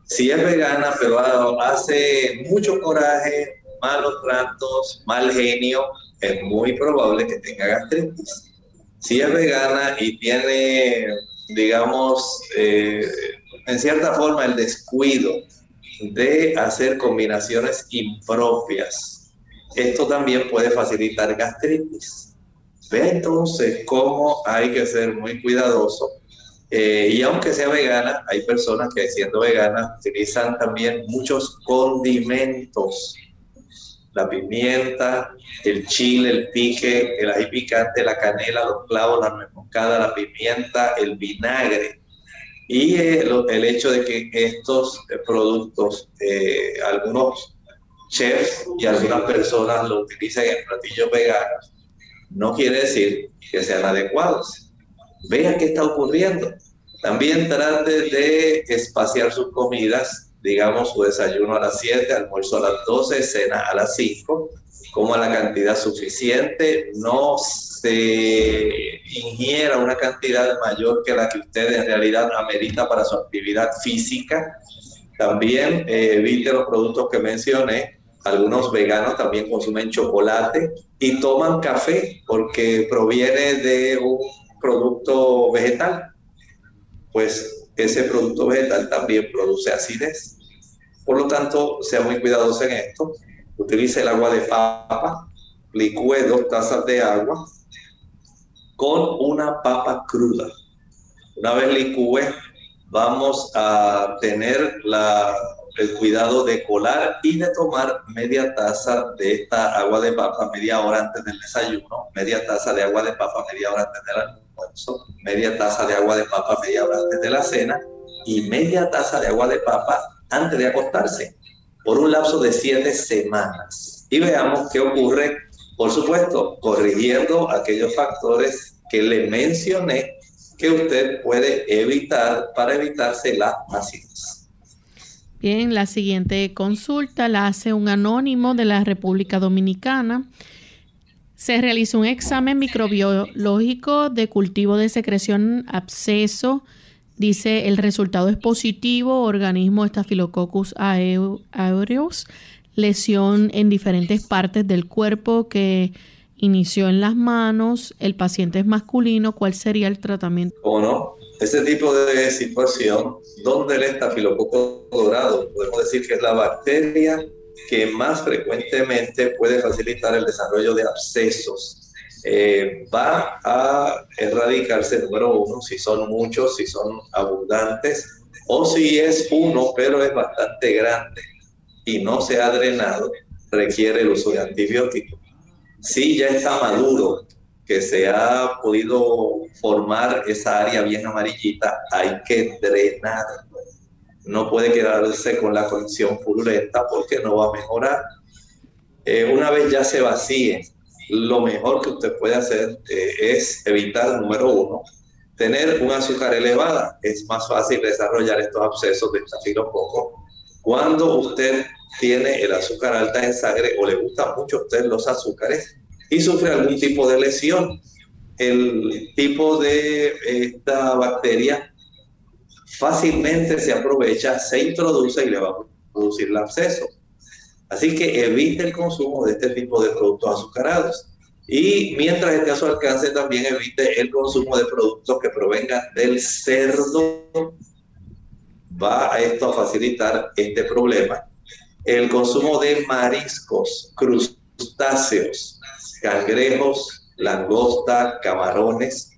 Si es vegana, pero hace mucho coraje, malos tratos, mal genio, es muy probable que tenga gastritis. Si es vegana y tiene, digamos, eh, en cierta forma el descuido de hacer combinaciones impropias, esto también puede facilitar gastritis. Ve entonces cómo hay que ser muy cuidadoso. Eh, y aunque sea vegana, hay personas que siendo veganas utilizan también muchos condimentos la pimienta, el chile, el pique, el ají picante, la canela, los clavos, la nuez la pimienta, el vinagre. Y eh, el hecho de que estos eh, productos, eh, algunos chefs y algunas personas lo utilizan en platillos veganos, no quiere decir que sean adecuados. Vean qué está ocurriendo. También trate de espaciar sus comidas digamos, su desayuno a las 7, almuerzo a las 12, cena a las 5, como a la cantidad suficiente, no se ingiera una cantidad mayor que la que usted en realidad amerita para su actividad física. También eh, evite los productos que mencioné. Algunos veganos también consumen chocolate y toman café porque proviene de un producto vegetal. Pues ese producto vegetal también produce acidez. Por lo tanto, sea muy cuidadoso en esto. Utilice el agua de papa, licúe dos tazas de agua con una papa cruda. Una vez licúe, vamos a tener la, el cuidado de colar y de tomar media taza de esta agua de papa media hora antes del desayuno, media taza de agua de papa media hora antes del almuerzo media taza de agua de papa media hora antes de la cena y media taza de agua de papa antes de acostarse por un lapso de siete semanas. Y veamos qué ocurre, por supuesto, corrigiendo aquellos factores que le mencioné que usted puede evitar para evitarse la acidez. Bien, la siguiente consulta la hace un anónimo de la República Dominicana se realizó un examen microbiológico de cultivo de secreción absceso. Dice el resultado es positivo, organismo Staphylococcus aureus, lesión en diferentes partes del cuerpo que inició en las manos. El paciente es masculino. ¿Cuál sería el tratamiento? ¿O no? Ese tipo de situación, donde el estafilococo dorado, podemos decir que es la bacteria que más frecuentemente puede facilitar el desarrollo de abscesos. Eh, va a erradicarse, número uno, si son muchos, si son abundantes, o si es uno, pero es bastante grande y no se ha drenado, requiere el uso de antibióticos. Si ya está maduro, que se ha podido formar esa área bien amarillita, hay que drenar no puede quedarse con la condición purulenta porque no va a mejorar. Eh, una vez ya se vacíe, lo mejor que usted puede hacer eh, es evitar, número uno, tener un azúcar elevada. Es más fácil desarrollar estos abscesos de estafilococo cuando usted tiene el azúcar alta en sangre o le gusta mucho a usted los azúcares y sufre algún tipo de lesión. El tipo de esta bacteria fácilmente se aprovecha, se introduce y le va a producir el absceso. Así que evite el consumo de este tipo de productos azucarados. Y mientras esté a su alcance, también evite el consumo de productos que provengan del cerdo. Va a esto a facilitar este problema. El consumo de mariscos, crustáceos, cangrejos, langosta, camarones,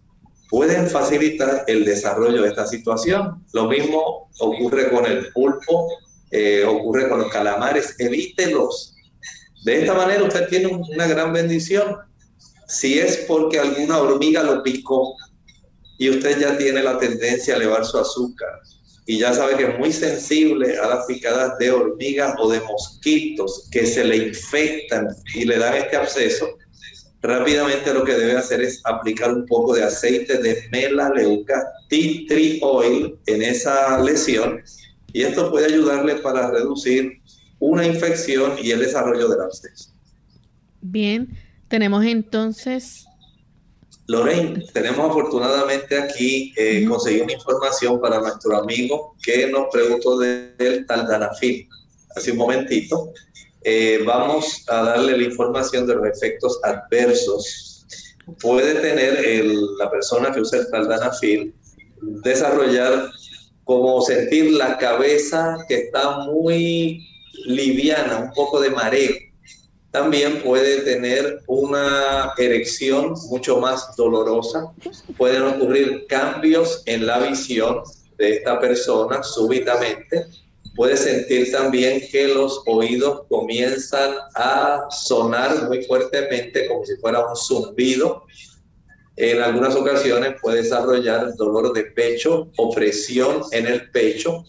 pueden facilitar el desarrollo de esta situación. Lo mismo ocurre con el pulpo, eh, ocurre con los calamares, evítelos. De esta manera usted tiene una gran bendición. Si es porque alguna hormiga lo picó y usted ya tiene la tendencia a elevar su azúcar y ya sabe que es muy sensible a las picadas de hormigas o de mosquitos que se le infectan y le dan este absceso, rápidamente lo que debe hacer es aplicar un poco de aceite de melaleuca tea tree oil en esa lesión y esto puede ayudarle para reducir una infección y el desarrollo del absceso. Bien, tenemos entonces... Lorraine, tenemos afortunadamente aquí eh, conseguido una información para nuestro amigo que nos preguntó del taldanafil hace un momentito. Eh, vamos a darle la información de los efectos adversos. Puede tener la persona que usa el taldanafil desarrollar como sentir la cabeza que está muy liviana, un poco de mareo. También puede tener una erección mucho más dolorosa. Pueden ocurrir cambios en la visión de esta persona súbitamente. Puede sentir también que los oídos comienzan a sonar muy fuertemente como si fuera un zumbido. En algunas ocasiones puede desarrollar dolor de pecho, opresión en el pecho,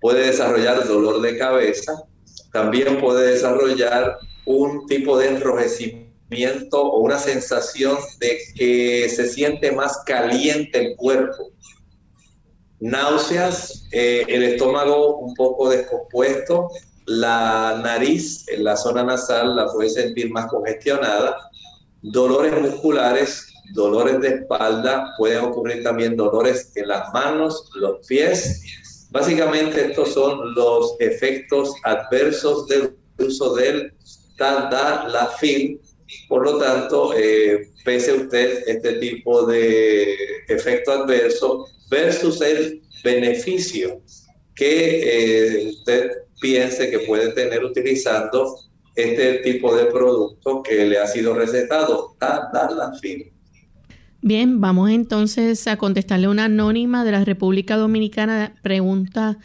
puede desarrollar dolor de cabeza, también puede desarrollar un tipo de enrojecimiento o una sensación de que se siente más caliente el cuerpo. Náuseas, eh, el estómago un poco descompuesto, la nariz en la zona nasal la puede sentir más congestionada, dolores musculares dolores de espalda, pueden ocurrir también dolores en las manos, los pies. Básicamente estos son los efectos adversos del uso del tadalafil. Por lo tanto, eh, pese usted este tipo de efecto adverso versus el beneficio que eh, usted piense que puede tener utilizando este tipo de producto que le ha sido recetado, tadalafil. Bien, vamos entonces a contestarle una anónima de la República Dominicana, pregunta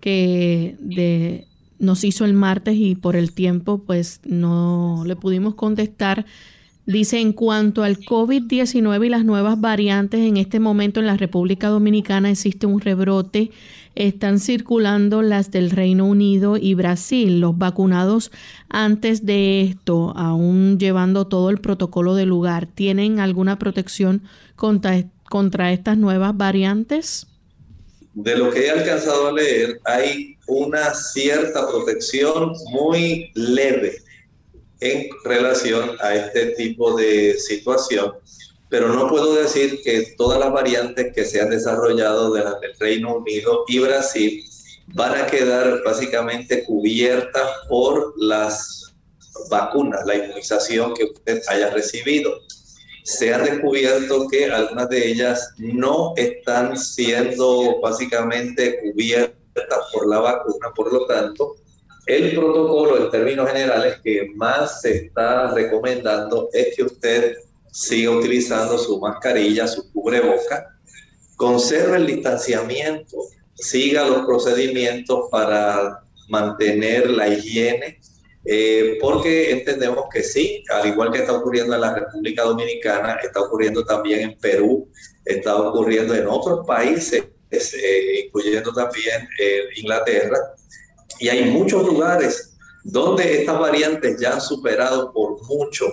que nos hizo el martes y por el tiempo pues no le pudimos contestar. Dice, en cuanto al COVID-19 y las nuevas variantes, en este momento en la República Dominicana existe un rebrote están circulando las del Reino Unido y Brasil. Los vacunados antes de esto, aún llevando todo el protocolo del lugar, ¿tienen alguna protección contra, contra estas nuevas variantes? De lo que he alcanzado a leer, hay una cierta protección muy leve en relación a este tipo de situación pero no puedo decir que todas las variantes que se han desarrollado de las del Reino Unido y Brasil van a quedar básicamente cubiertas por las vacunas, la inmunización que usted haya recibido. Se ha descubierto que algunas de ellas no están siendo básicamente cubiertas por la vacuna, por lo tanto, el protocolo en términos generales que más se está recomendando es que usted siga utilizando su mascarilla, su cubreboca, conserve el distanciamiento, siga los procedimientos para mantener la higiene, eh, porque entendemos que sí, al igual que está ocurriendo en la República Dominicana, está ocurriendo también en Perú, está ocurriendo en otros países, eh, incluyendo también eh, Inglaterra, y hay muchos lugares donde estas variantes ya han superado por mucho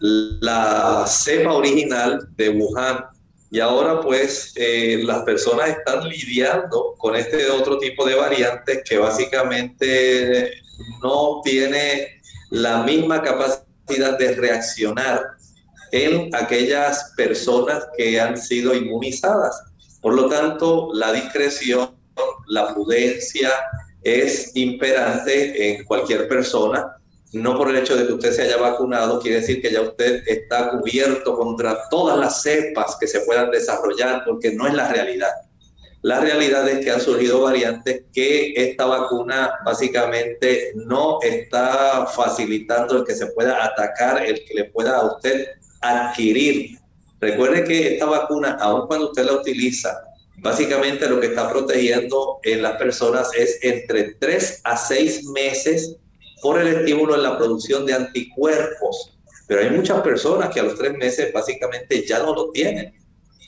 la cepa original de Wuhan. Y ahora pues eh, las personas están lidiando con este otro tipo de variantes que básicamente no tiene la misma capacidad de reaccionar en aquellas personas que han sido inmunizadas. Por lo tanto, la discreción, la prudencia es imperante en cualquier persona no por el hecho de que usted se haya vacunado, quiere decir que ya usted está cubierto contra todas las cepas que se puedan desarrollar, porque no es la realidad. La realidad es que han surgido variantes que esta vacuna básicamente no está facilitando el que se pueda atacar, el que le pueda a usted adquirir Recuerde que esta vacuna, aun cuando usted la utiliza, básicamente lo que está protegiendo en las personas es entre 3 a 6 meses por el estímulo en la producción de anticuerpos. Pero hay muchas personas que a los 3 meses básicamente ya no lo tienen.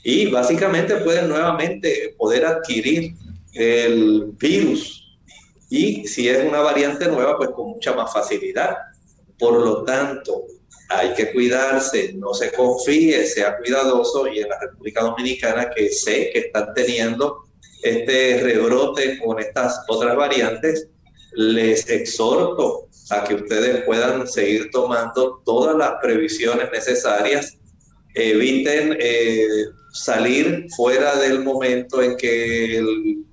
Y básicamente pueden nuevamente poder adquirir el virus. Y si es una variante nueva, pues con mucha más facilidad. Por lo tanto, hay que cuidarse, no se confíe, sea cuidadoso y en la República Dominicana que sé que están teniendo este rebrote con estas otras variantes, les exhorto a que ustedes puedan seguir tomando todas las previsiones necesarias, eviten eh, salir fuera del momento en que el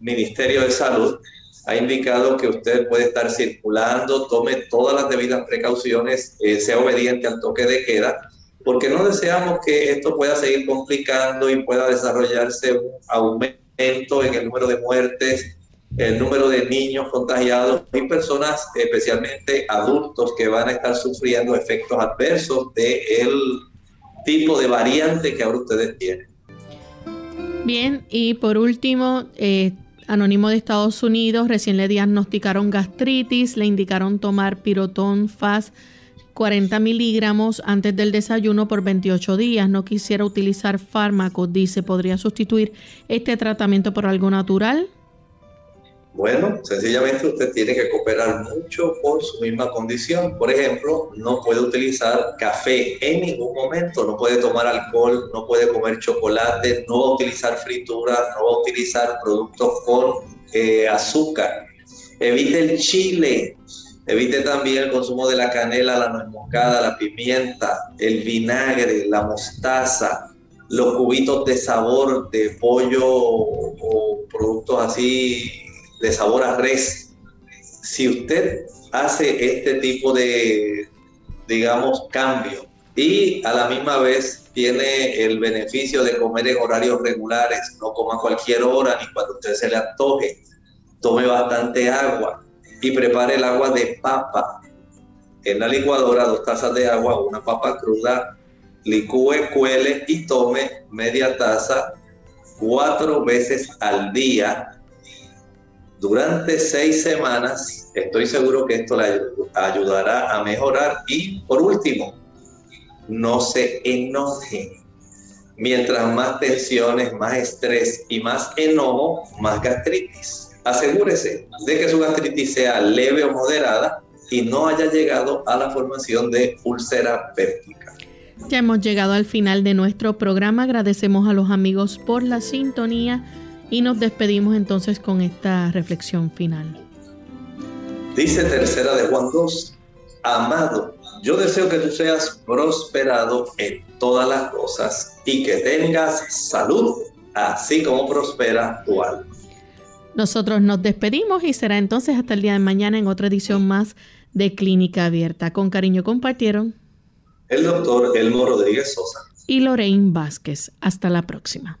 Ministerio de Salud ha indicado que usted puede estar circulando, tome todas las debidas precauciones, eh, sea obediente al toque de queda, porque no deseamos que esto pueda seguir complicando y pueda desarrollarse un aumento en el número de muertes, el número de niños contagiados y personas, especialmente adultos, que van a estar sufriendo efectos adversos del tipo de variante que ahora ustedes tienen. Bien, y por último, eh, Anónimo de Estados Unidos, recién le diagnosticaron gastritis, le indicaron tomar pirotón FAS 40 miligramos antes del desayuno por 28 días. No quisiera utilizar fármacos, dice, ¿podría sustituir este tratamiento por algo natural? Bueno, sencillamente usted tiene que cooperar mucho por su misma condición. Por ejemplo, no puede utilizar café en ningún momento, no puede tomar alcohol, no puede comer chocolate, no va a utilizar frituras, no va a utilizar productos con eh, azúcar. Evite el chile, evite también el consumo de la canela, la nuez moscada, la pimienta, el vinagre, la mostaza, los cubitos de sabor de pollo o productos así de sabor a res. Si usted hace este tipo de, digamos, cambio y a la misma vez tiene el beneficio de comer en horarios regulares, no coma cualquier hora ni cuando usted se le antoje, tome bastante agua y prepare el agua de papa. En la licuadora, dos tazas de agua, una papa cruda, licúe, cuele y tome media taza cuatro veces al día durante seis semanas. Estoy seguro que esto le ayudará a mejorar. Y por último, no se enoje. Mientras más tensiones, más estrés y más enojo, más gastritis. Asegúrese de que su gastritis sea leve o moderada y no haya llegado a la formación de úlcera péptica. Ya hemos llegado al final de nuestro programa. Agradecemos a los amigos por la sintonía y nos despedimos entonces con esta reflexión final. Dice tercera de Juan 2, amado, yo deseo que tú seas prosperado en todas las cosas y que tengas salud, así como prospera tu alma. Nosotros nos despedimos y será entonces hasta el día de mañana en otra edición más de Clínica Abierta. Con cariño compartieron el doctor Elmo Rodríguez Sosa y Lorraine Vázquez. Hasta la próxima.